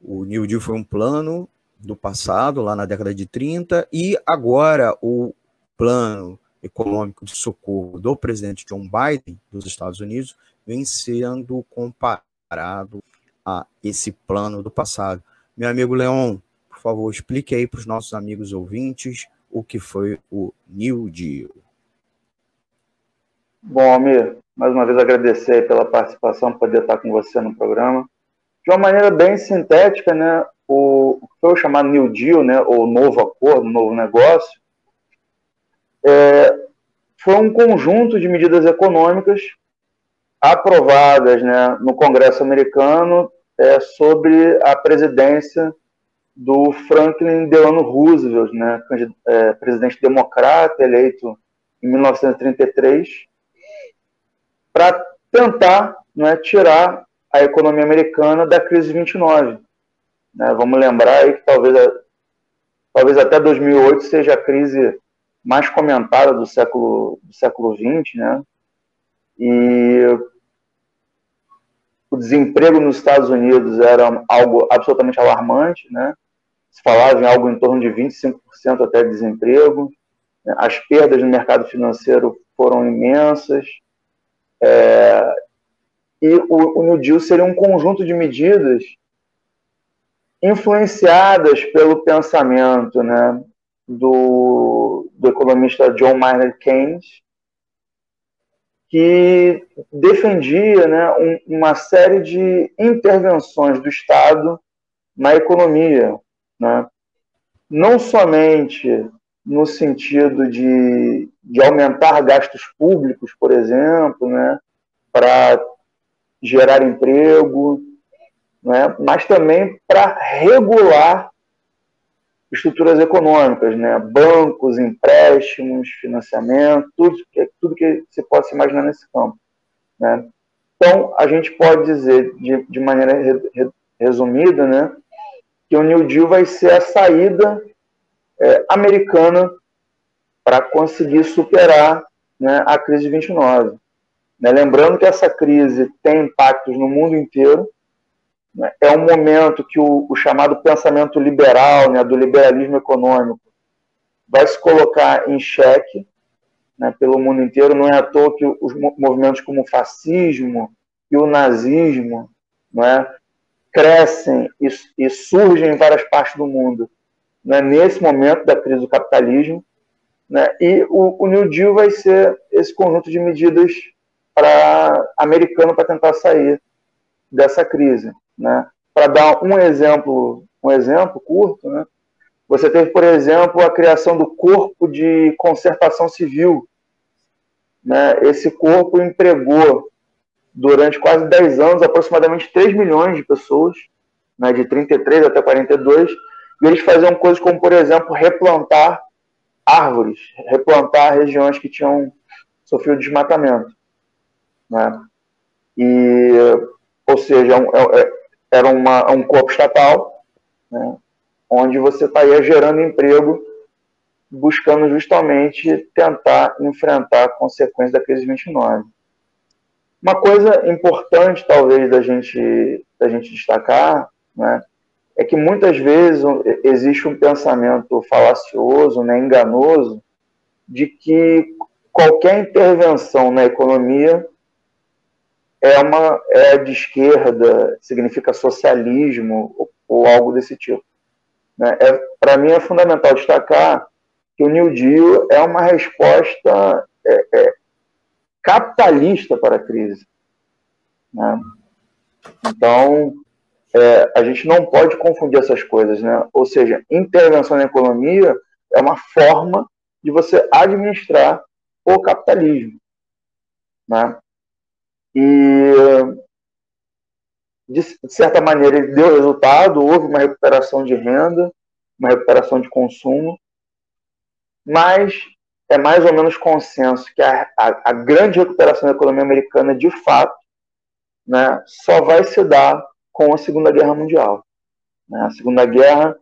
O New Deal foi um plano do passado, lá na década de 30, e agora o plano econômico de socorro do presidente John Biden dos Estados Unidos vem sendo comparado a esse plano do passado. Meu amigo Leon, por favor, explique aí para os nossos amigos ouvintes o que foi o New Deal. Bom, Amir, mais uma vez agradecer pela participação, poder estar com você no programa. De uma maneira bem sintética, né, o, que foi chamado New Deal, né, ou novo acordo, novo negócio, é, foi um conjunto de medidas econômicas aprovadas né, no Congresso americano é, sobre a presidência do Franklin Delano Roosevelt, né, é, presidente democrata eleito em 1933, para tentar né, tirar a economia americana da crise 29. Né? Vamos lembrar aí que talvez, talvez até 2008 seja a crise mais comentada do século do século 20, né? E o desemprego nos Estados Unidos era algo absolutamente alarmante, né? Se falava em algo em torno de 25% até de desemprego. Né? As perdas no mercado financeiro foram imensas. É, e o, o New Deal seria um conjunto de medidas influenciadas pelo pensamento né, do, do economista John Maynard Keynes, que defendia né, um, uma série de intervenções do Estado na economia, né? não somente no sentido de, de aumentar gastos públicos, por exemplo, né, para gerar emprego, né, mas também para regular estruturas econômicas, né, bancos, empréstimos, financiamento, tudo que, tudo que você possa imaginar nesse campo. Né. Então, a gente pode dizer, de, de maneira re, resumida, né, que o New Deal vai ser a saída é, americana para conseguir superar né, a crise de 29. Né? Lembrando que essa crise tem impactos no mundo inteiro, né? é um momento que o, o chamado pensamento liberal, né, do liberalismo econômico, vai se colocar em xeque né, pelo mundo inteiro. Não é à toa que os movimentos como o fascismo e o nazismo não é, crescem e, e surgem em várias partes do mundo né, nesse momento da crise do capitalismo. Né, e o, o New Deal vai ser esse conjunto de medidas para americano para tentar sair dessa crise, né? Para dar um exemplo, um exemplo curto, né? Você teve, por exemplo, a criação do Corpo de Concertação Civil. Né? Esse corpo empregou, durante quase 10 anos, aproximadamente 3 milhões de pessoas, né? de 33 até 42, e eles faziam coisas como, por exemplo, replantar árvores, replantar regiões que tinham sofrido desmatamento. Né? E, ou seja, é é, é, era uma, um corpo estatal, né? onde você estaria gerando emprego, buscando justamente tentar enfrentar a consequência da crise 29. Uma coisa importante, talvez, da gente, da gente destacar, né, é que muitas vezes existe um pensamento falacioso, né, enganoso, de que qualquer intervenção na economia é uma é de esquerda, significa socialismo ou, ou algo desse tipo. Né? É, Para mim é fundamental destacar que o New Deal é uma resposta é, é, capitalista para a crise. Né? Então, é, a gente não pode confundir essas coisas. Né? Ou seja, intervenção na economia é uma forma de você administrar o capitalismo. Né? E, de certa maneira, ele deu resultado, houve uma recuperação de renda, uma recuperação de consumo, mas é mais ou menos consenso que a, a, a grande recuperação da economia americana, de fato, né, só vai se dar com a Segunda Guerra Mundial. Né? A Segunda Guerra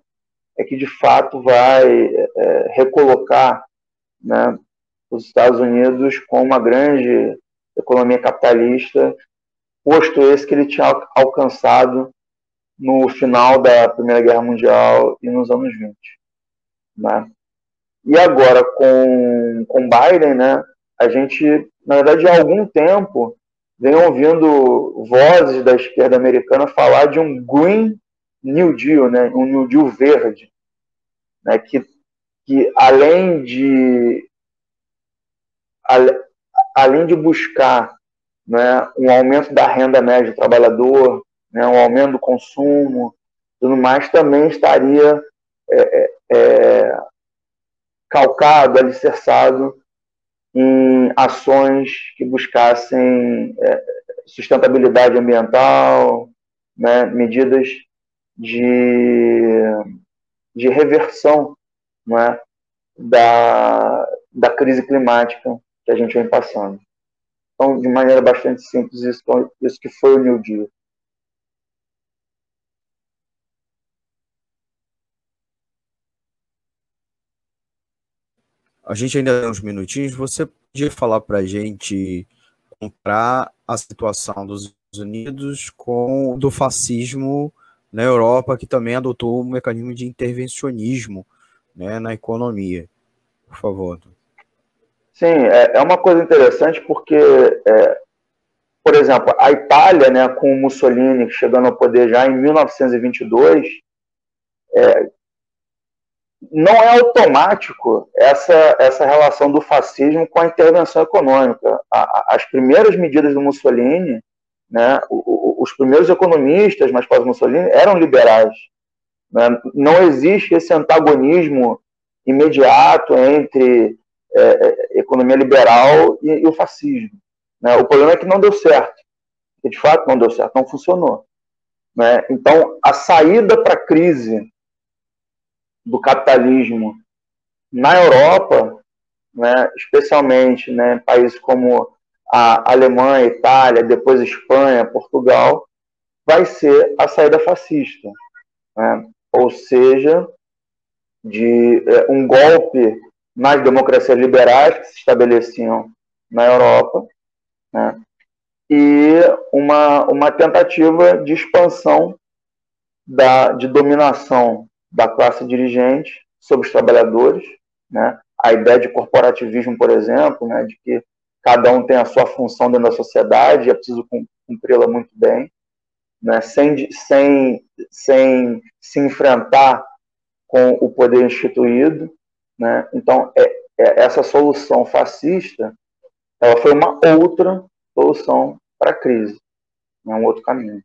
é que, de fato, vai é, recolocar né, os Estados Unidos com uma grande economia capitalista, posto esse que ele tinha alcançado no final da Primeira Guerra Mundial e nos anos 20. Né? E agora, com, com Biden, né, a gente, na verdade, há algum tempo, vem ouvindo vozes da esquerda americana falar de um Green New Deal, né, um New Deal verde, né, que, que além de além de buscar né, um aumento da renda média do trabalhador, né, um aumento do consumo, tudo mais, também estaria é, é, é, calcado, alicerçado em ações que buscassem é, sustentabilidade ambiental, né, medidas de, de reversão né, da, da crise climática que a gente vem passando. Então, de maneira bastante simples, isso, isso que foi o New Deal. A gente ainda tem uns minutinhos. Você podia falar para a gente comprar a situação dos Unidos com do fascismo na Europa, que também adotou um mecanismo de intervencionismo né, na economia. Por favor. Sim, é, é uma coisa interessante porque, é, por exemplo, a Itália, né, com Mussolini chegando ao poder já em 1922, é, não é automático essa, essa relação do fascismo com a intervenção econômica. A, a, as primeiras medidas do Mussolini, né, o, o, os primeiros economistas mais pós Mussolini eram liberais. Né? Não existe esse antagonismo imediato entre é, é, economia liberal e, e o fascismo. Né? O problema é que não deu certo. E, de fato, não deu certo, não funcionou. Né? Então, a saída para a crise do capitalismo na Europa, né, especialmente né, países como a Alemanha, Itália, depois Espanha, Portugal, vai ser a saída fascista. Né? Ou seja, de é, um golpe nas democracias liberais que se estabeleciam na Europa, né? e uma, uma tentativa de expansão da, de dominação da classe dirigente sobre os trabalhadores, né? A ideia de corporativismo, por exemplo, né? De que cada um tem a sua função dentro da sociedade e é preciso cumpri-la muito bem, né? Sem, sem, sem se enfrentar com o poder instituído, né? Então, é, é, essa solução fascista, ela foi uma outra solução para a crise, é um outro caminho.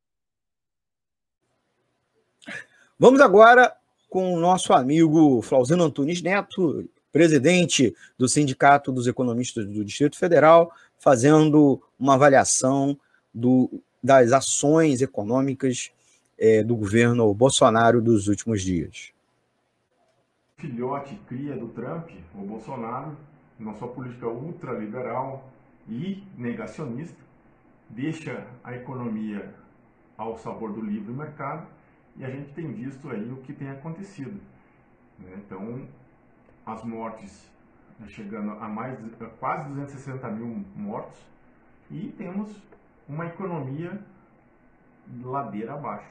Vamos agora com o nosso amigo Flauzino Antunes Neto, presidente do Sindicato dos Economistas do Distrito Federal, fazendo uma avaliação do, das ações econômicas é, do governo Bolsonaro dos últimos dias. Filhote cria do Trump, o Bolsonaro, na sua política ultraliberal e negacionista, deixa a economia ao sabor do livre mercado e a gente tem visto aí o que tem acontecido. Né? Então, as mortes né, chegando a mais a quase 260 mil mortos e temos uma economia ladeira abaixo.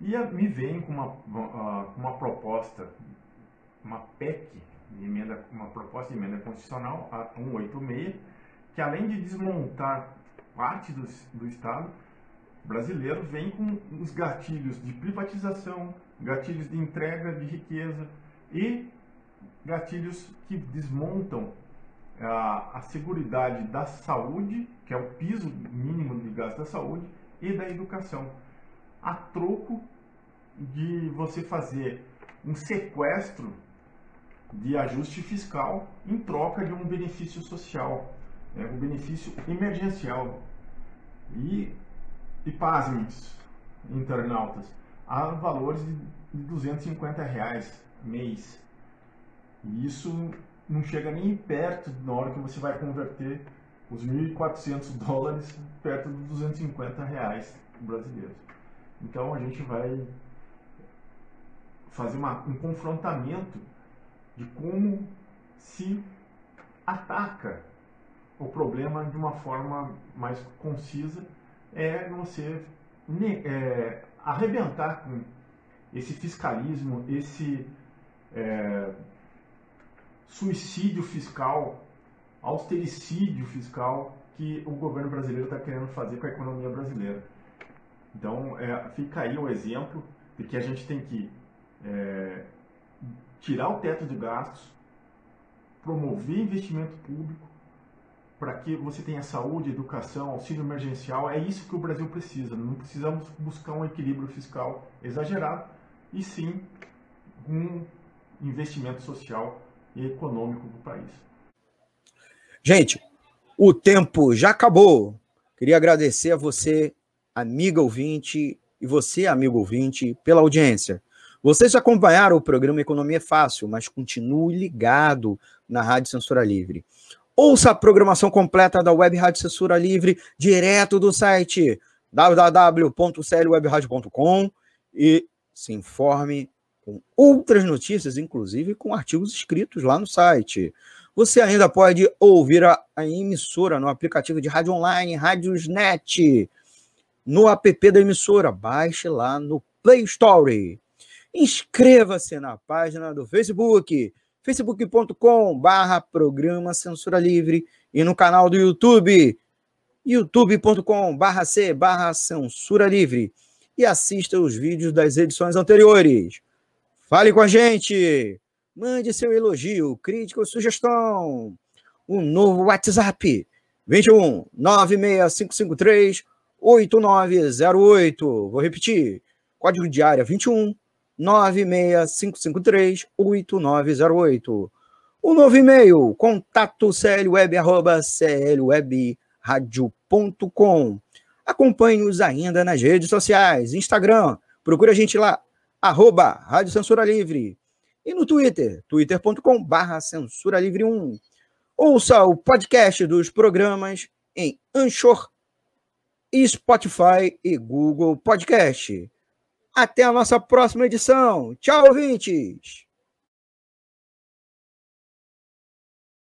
E me vem com uma, uma proposta, uma PEC, emenda, uma proposta de emenda constitucional, a 186, que além de desmontar parte do, do Estado, brasileiro vem com os gatilhos de privatização, gatilhos de entrega de riqueza e gatilhos que desmontam a, a seguridade da saúde, que é o piso mínimo de gasto da saúde, e da educação, a troco de você fazer um sequestro de ajuste fiscal em troca de um benefício social, né, um benefício emergencial. E e pasmem, internautas, a valores de 250 reais mês. E isso não chega nem perto na hora que você vai converter os 1.400 dólares perto dos 250 reais brasileiros. Então a gente vai fazer uma, um confrontamento de como se ataca o problema de uma forma mais concisa é você é, arrebentar com esse fiscalismo, esse é, suicídio fiscal, austericídio fiscal que o governo brasileiro está querendo fazer com a economia brasileira. Então, é, fica aí o exemplo de que a gente tem que é, tirar o teto de gastos, promover investimento público, para que você tenha saúde, educação, auxílio emergencial. É isso que o Brasil precisa. Não precisamos buscar um equilíbrio fiscal exagerado, e sim um investimento social e econômico para o país. Gente, o tempo já acabou. Queria agradecer a você, amiga ouvinte, e você, amigo ouvinte, pela audiência. Vocês acompanharam o programa Economia Fácil, mas continue ligado na Rádio Censura Livre. Ouça a programação completa da Web Rádio Censura Livre direto do site www.clwebradio.com e se informe com outras notícias, inclusive com artigos escritos lá no site. Você ainda pode ouvir a, a emissora no aplicativo de rádio online, Rádiosnet, no app da emissora. Baixe lá no Play Store. Inscreva-se na página do Facebook, facebook.com barra programa Censura Livre e no canal do YouTube, youtube.com barra C barra Censura Livre e assista os vídeos das edições anteriores. Fale com a gente! Mande seu elogio, crítica ou sugestão. O novo WhatsApp 21 96553 8908. Vou repetir. Código de área 21 96553 8908. O novo e-mail, contato clweb, arroba clwebradio.com. Acompanhe-os ainda nas redes sociais, Instagram, procura a gente lá, arroba Rádio Censura Livre. E no Twitter, twitter.com barra Censura Livre 1. Ouça o podcast dos programas em Anchor, Spotify e Google Podcast. Até a nossa próxima edição. Tchau, ouvintes!